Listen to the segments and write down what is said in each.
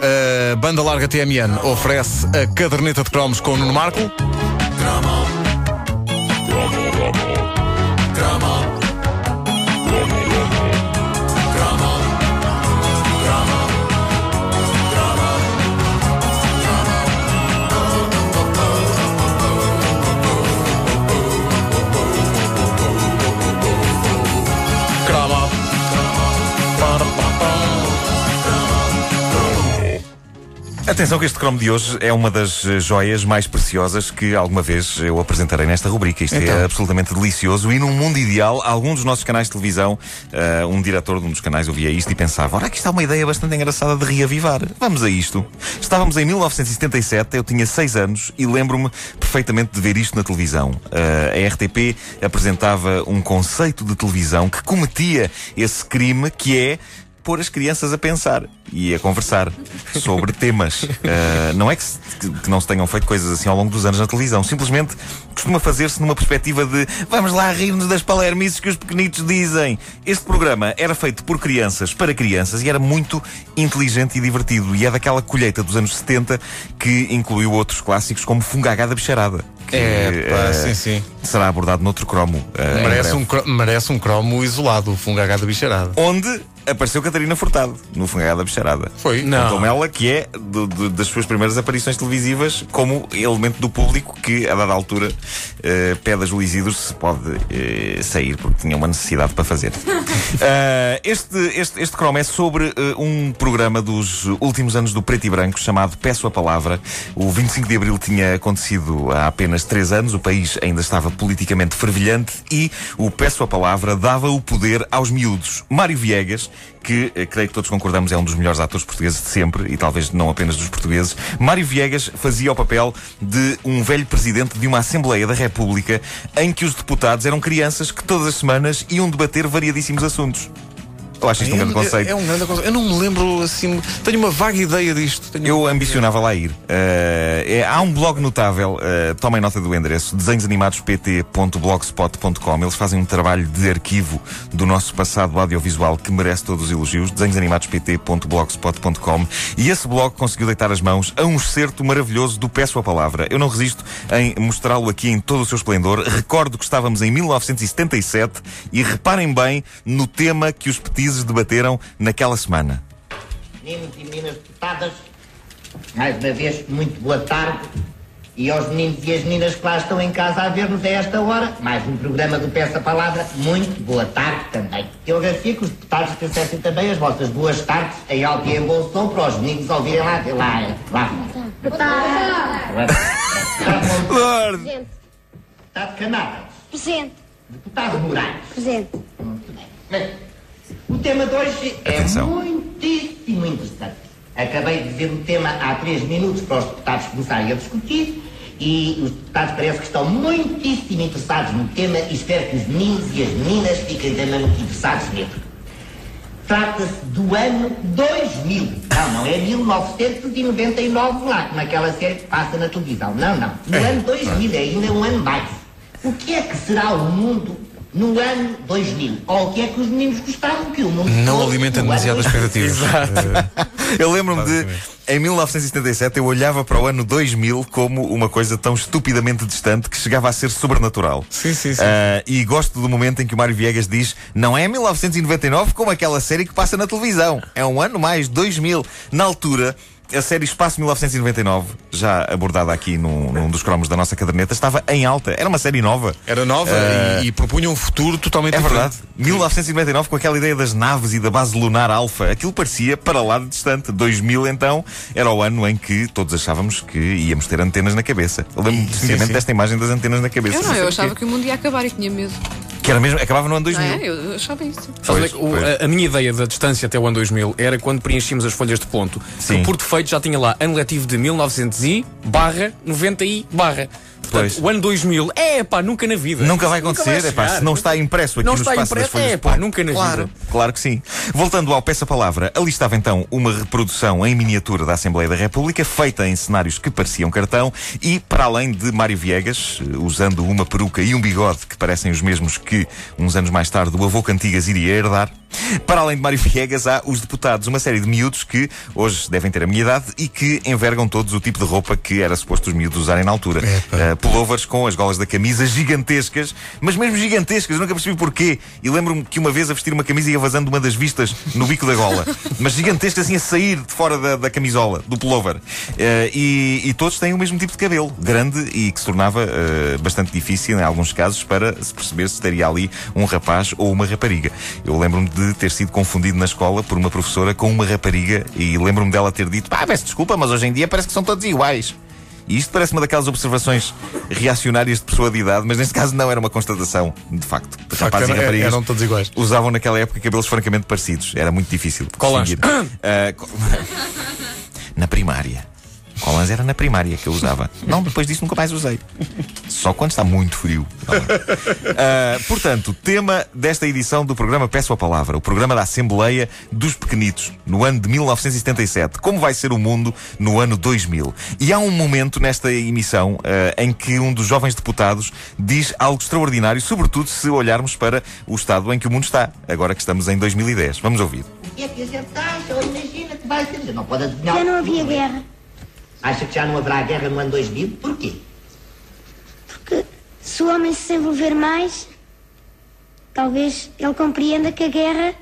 a banda larga TMN oferece a caderneta de cromos com o Nuno Marco. Atenção que este cromo de hoje é uma das eh, joias mais preciosas que alguma vez eu apresentarei nesta rubrica. Isto Então. é absolutamente delicioso e num mundo ideal, algum dos nossos canais de televisão, eh, um diretor de um dos canais ouvia isto e pensava, ora, aqui está uma ideia bastante engraçada de reavivar. Vamos a isto. Estávamos em 1977, eu tinha 6 anos e lembro-me perfeitamente de ver isto na televisão. Eh, a RTP apresentava um conceito de televisão que cometia esse crime que é pôr as crianças a pensar e a conversar sobre temas. Uh, não é que, se- que- que não se tenham feito coisas assim ao longo dos anos na televisão, simplesmente costuma fazer-se numa perspectiva de vamos lá rir-nos das palermices que os pequenitos dizem. Este programa era feito por crianças para crianças e era muito inteligente e divertido. E é daquela colheita dos anos 70 que incluiu outros clássicos como Fungagá da Bicharada. Que, É, pá, eh, sim, sim. Será abordado noutro cromo. em Merece um, merece um cromo isolado, o Fungagá da Bicharada. Onde apareceu Catarina Furtado, no Fungagá da Bicharada. Foi? Contou-me ela que é do- do- das suas primeiras aparições televisivas como elemento do público que, a dada altura, eh, pede a Júlio Isidro se pode eh, sair porque tinha uma necessidade para fazer. Ah, este, este, este cromo é sobre eh, um programa dos últimos anos do Preto e Branco chamado Peço a Palavra. O 25 de Abril tinha acontecido há apenas três anos, o país ainda estava politicamente fervilhante e o Peço a Palavra dava o poder aos miúdos. Mário Viegas, que eh, creio que todos concordamos é um dos melhores atores portugueses de sempre e talvez não apenas dos portugueses, Mário Viegas fazia o papel de um velho presidente de uma Assembleia da República em que os deputados eram crianças que todas as semanas iam debater variadíssimos assuntos. Eu acho isto um grande conceito. É, é um grande conceito. Eu não me lembro assim. Tenho uma vaga ideia disto. Tenho- Eu ambicionava lá ir. Eh, é- há um blog notável, eh, tomem nota do endereço, desenhosanimadospt.blogspot.com. Eles fazem um trabalho de arquivo do nosso passado audiovisual que merece todos os elogios. desenhosanimadospt.blogspot.com. E esse blog conseguiu deitar as mãos a um excerto maravilhoso do Peço a Palavra. Eu não resisto em mostrá-lo aqui em todo o seu esplendor. Recordo que estávamos em 1977 e reparem bem no tema que os petizes debateram naquela semana. Meninos e meninas deputadas, mais uma vez, muito boa tarde. E aos meninos e as meninas que lá estão em casa a ver-nos a esta hora, mais um programa do Peça Palavra, muito boa tarde também. Eu agradecia que os deputados trouxessem também as vossas boas tardes em alto e em bom som para os meninos ouvirem lá, lá, lá. Lord! Deputado Canadas, Presente, deputado Moraes. presente. Muito bem. O tema de hoje Atenção. é muitíssimo interessante. Acabei de dizer o tema há três minutos para os deputados começarem a discutir e os deputados parece que estão muitíssimo interessados no tema e espero que os meninos e as meninas fiquem também muito interessados nele. Trata-se do ano 2000. Não, não é 1999 lá, como aquela série que passa na televisão. Não, não. No ano 2000 é ainda um ano mais. O que é que será o mundo no ano 2000? Ou o que é que os meninos gostavam que o mundo Não alimenta 2000? expectativas. Eu lembro-me de, em 1977, eu olhava para o ano 2000 como uma coisa tão estupidamente distante que chegava a ser sobrenatural. Sim, sim, sim. Ah, e gosto do momento em que o Mário Viegas diz: não é 1999 como aquela série que passa na televisão. É um ano mais, 2000. Na altura. A série Espaço 1999, já abordada aqui num, num dos cromos da nossa caderneta, estava em alta. Era uma série nova. Era nova e, e propunha um futuro totalmente É diferente. verdade. 1999, com aquela ideia das naves e da base lunar alfa, aquilo parecia para lá de distante. 2000, então, era o ano em que todos achávamos que íamos ter antenas na cabeça. Eu lembro-me definitivamente sim. desta imagem das antenas na cabeça. Eu não, sei eu achava que o mundo ia acabar e tinha medo. Que era mesmo, acabava no ano Não 2000. é? Eu achava isso. É Pois, que o- pois. a, a minha ideia da distância até o ano 2000 era quando preenchíamos as folhas de ponto. Sim. Que por defeito já tinha lá ano letivo de 1900 e barra 90 e barra. Portanto, Pois. o ano 2000 é pá, nunca na vida. Nunca vai acontecer, é pá, se não está impresso aqui Não no está espaço das impresso, folhas é pá, nunca na claro, vida. Claro que sim. Voltando ao Peça Palavra, ali estava então uma reprodução em miniatura da Assembleia da República, feita em cenários que pareciam cartão, e para além de Mário Viegas, eh, usando uma peruca e um bigode que parecem os mesmos que, uns anos mais tarde, o avô Cantigas iria herdar, Para além de Mário Viegas, há os deputados, uma série de miúdos que hoje devem ter a minha idade e que envergam todos o tipo de roupa que era suposto os miúdos usarem na altura. Uh, pullovers com as golas da camisa gigantescas, mas mesmo gigantescas, nunca percebi porquê. E lembro-me que uma vez a vestir uma camisa ia vazando uma das vistas no bico da gola. Mas gigantescas assim a sair de fora da, da camisola, do pullover. Uh, e, e, todos têm o mesmo tipo de cabelo, grande e que se tornava uh, bastante difícil em alguns casos para se perceber se estaria ali um rapaz ou uma rapariga. Eu lembro-me de ter sido confundido na escola por uma professora com uma rapariga e lembro-me dela ter dito: pá, peço desculpa, mas hoje em dia parece que são todos iguais. E isto parece uma daquelas observações reacionárias de pessoa de idade, mas neste caso não era uma constatação, de facto. De rapazes era, e raparigas eram todos iguais. usavam naquela época cabelos francamente parecidos. Era muito difícil. Colãs. Uh, na primária. Collins era na primária que eu usava. Não, depois disso nunca mais usei. Só quando está muito frio. Uh, portanto, tema desta edição do programa Peço a Palavra, o programa da Assembleia dos Pequenitos, no ano de 1977. Como vai ser o mundo no ano 2000? E há um momento nesta emissão uh, em que um dos jovens deputados diz algo extraordinário, sobretudo se olharmos para o estado em que o mundo está, agora que estamos em 2010. Vamos ouvir. E é que a gente acha, imagina que vai ser. Não pode adivinhar. Já não havia guerra. Acha que já não haverá guerra no ano 2000? Porquê? Porque se o homem se envolver mais, talvez ele compreenda que a guerra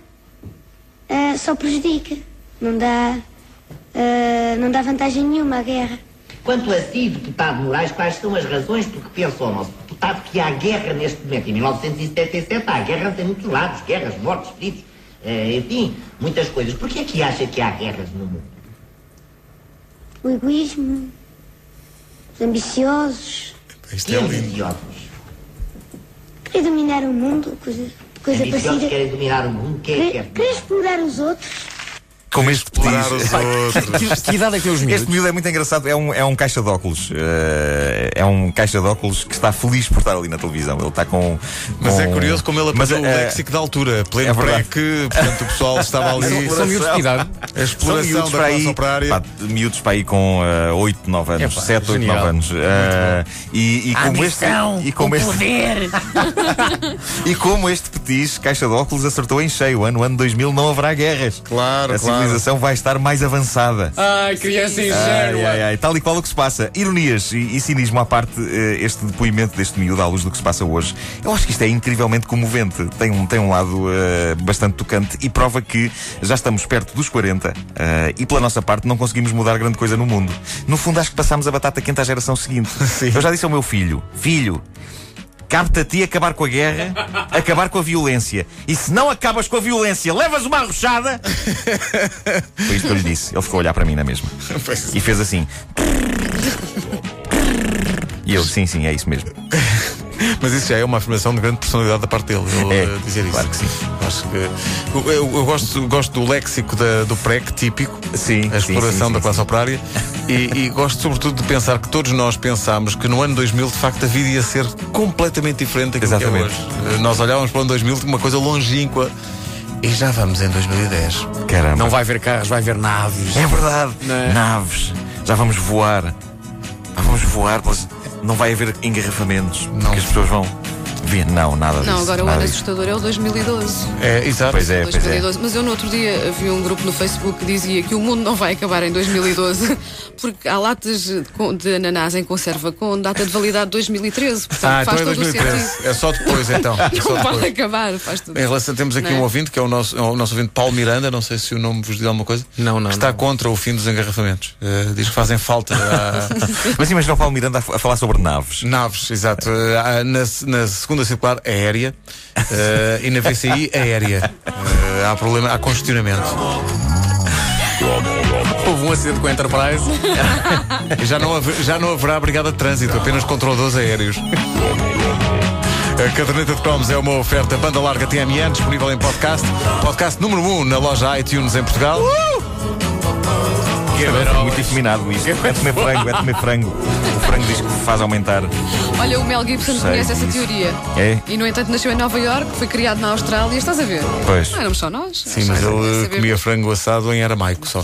uh, só prejudica. Não dá, uh, não dá vantagem nenhuma à guerra. Quanto a si, deputado Moraes, quais são as razões por que pensa o nosso deputado que há guerra neste momento? Em 1977 há guerras em muitos lados, guerras, mortes, feridos, uh, enfim, muitas coisas. Por que é que acha que há guerras no mundo? O egoísmo, os ambiciosos. Isto é lindo. Querer dominar o mundo, coisa, coisa ambiciosos parecida. querem dominar o mundo. Quem é quer? querer explorar os outros. Como este petis. os outros. Que, que idade é que tem os miúdos? Este miúdo é muito engraçado, é um, é um caixa de óculos. Eh, é um caixa de óculos que está feliz por estar ali na televisão. Ele está com. Mas com- é curioso como ele Mas, aprendeu o eh, léxico da altura, pleno é pré que, portanto, o pessoal estava ali. São, miúdos de idade? A São exploração miúdos da aí, operária. pá, miúdos para aí com uh, 8, 9 anos, Epá, 7, 8, genial. 9 anos. Eh, e, e como este, e como este, e como este petis, caixa de óculos, acertou em cheio. Ano, ano 2000 não haverá guerras. Claro, A claro. Civilização vai estar mais avançada. Ai, criança Ai, ingênua. ai, ai, tal e qual o que se passa. Ironias e, e cinismo à parte, eh, este depoimento deste miúdo à luz do que se passa hoje. Eu acho que isto é incrivelmente comovente. Tem um, tem um lado eh, bastante tocante e prova que já estamos perto dos 40 eh, e, pela nossa parte, não conseguimos mudar grande coisa no mundo. No fundo, acho que passámos a batata quente à geração seguinte. Eu já disse ao meu filho: Filho. Cabe-te a ti acabar com a guerra, acabar com a violência. E se não acabas com a violência, levas uma arrochada. Foi isto que eu lhe disse. Ele ficou a olhar para mim na mesma. E fez assim. E eu, sim, sim, é isso mesmo. Mas isso já é uma afirmação de grande personalidade da parte dele. eu, É, dizer claro isso. que sim. Acho que. Eu, eu- eu gosto, gosto do léxico da- do PREC típico, Sim, a exploração sim, da sim, classe sim. operária, e, e gosto sobretudo de pensar que todos nós pensámos que no ano 2000 de facto a vida ia ser completamente diferente daquilo Exatamente. que é hoje. Eh, Nós olhávamos para o ano 2000 como uma coisa longínqua e já vamos em 2010. Caramba. Não vai ver carros, vai ver naves. É verdade. Não é? Naves. Já vamos voar. Já vamos voar. Não vai haver engarrafamentos. Não. Porque as pessoas vão ver. Não, nada disso. Não, agora o ano disso. assustador é o 2012. É, exato. Pois é, pois é. 2012. Mas eu no outro dia vi um grupo no Facebook que dizia que o mundo não vai acabar em 2012 porque há latas de, ananás em conserva com data de validade de 2013. Portanto, Ah, então faz é todo o 2013. sentido. É só depois então. É só Não vai acabar, faz tudo. Em relação, temos aqui é? um ouvinte, que é o nosso, é o nosso ouvinte Paulo Miranda, não sei se o nome vos diz alguma coisa. Não, não, Que está não. contra o fim dos engarrafamentos. Eh, diz que fazem falta a- Mas imagina o Paulo Miranda a, falar sobre naves. naves, exato. Há na, na segunda circular aérea eh, e na VCI aérea. Eh, há problema, há congestionamento. Houve um acidente com a Enterprise. E já não, haver- já não haverá brigada de trânsito, apenas controladores aéreos. A caderneta de cromos é uma oferta banda larga TMN, disponível em podcast. Podcast número 1 um na loja iTunes em Portugal. É muito efeminado isto. É comer frango, é comer frango. O frango diz que faz aumentar. Olha, o Mel Gibson Sei conhece essa teoria. É? E, no entanto, nasceu em Nova York, foi criado na Austrália. Estás a ver? Pois. Não éramos só nós. Sim, mas ele Sabemos. comia frango assado em aramaico só.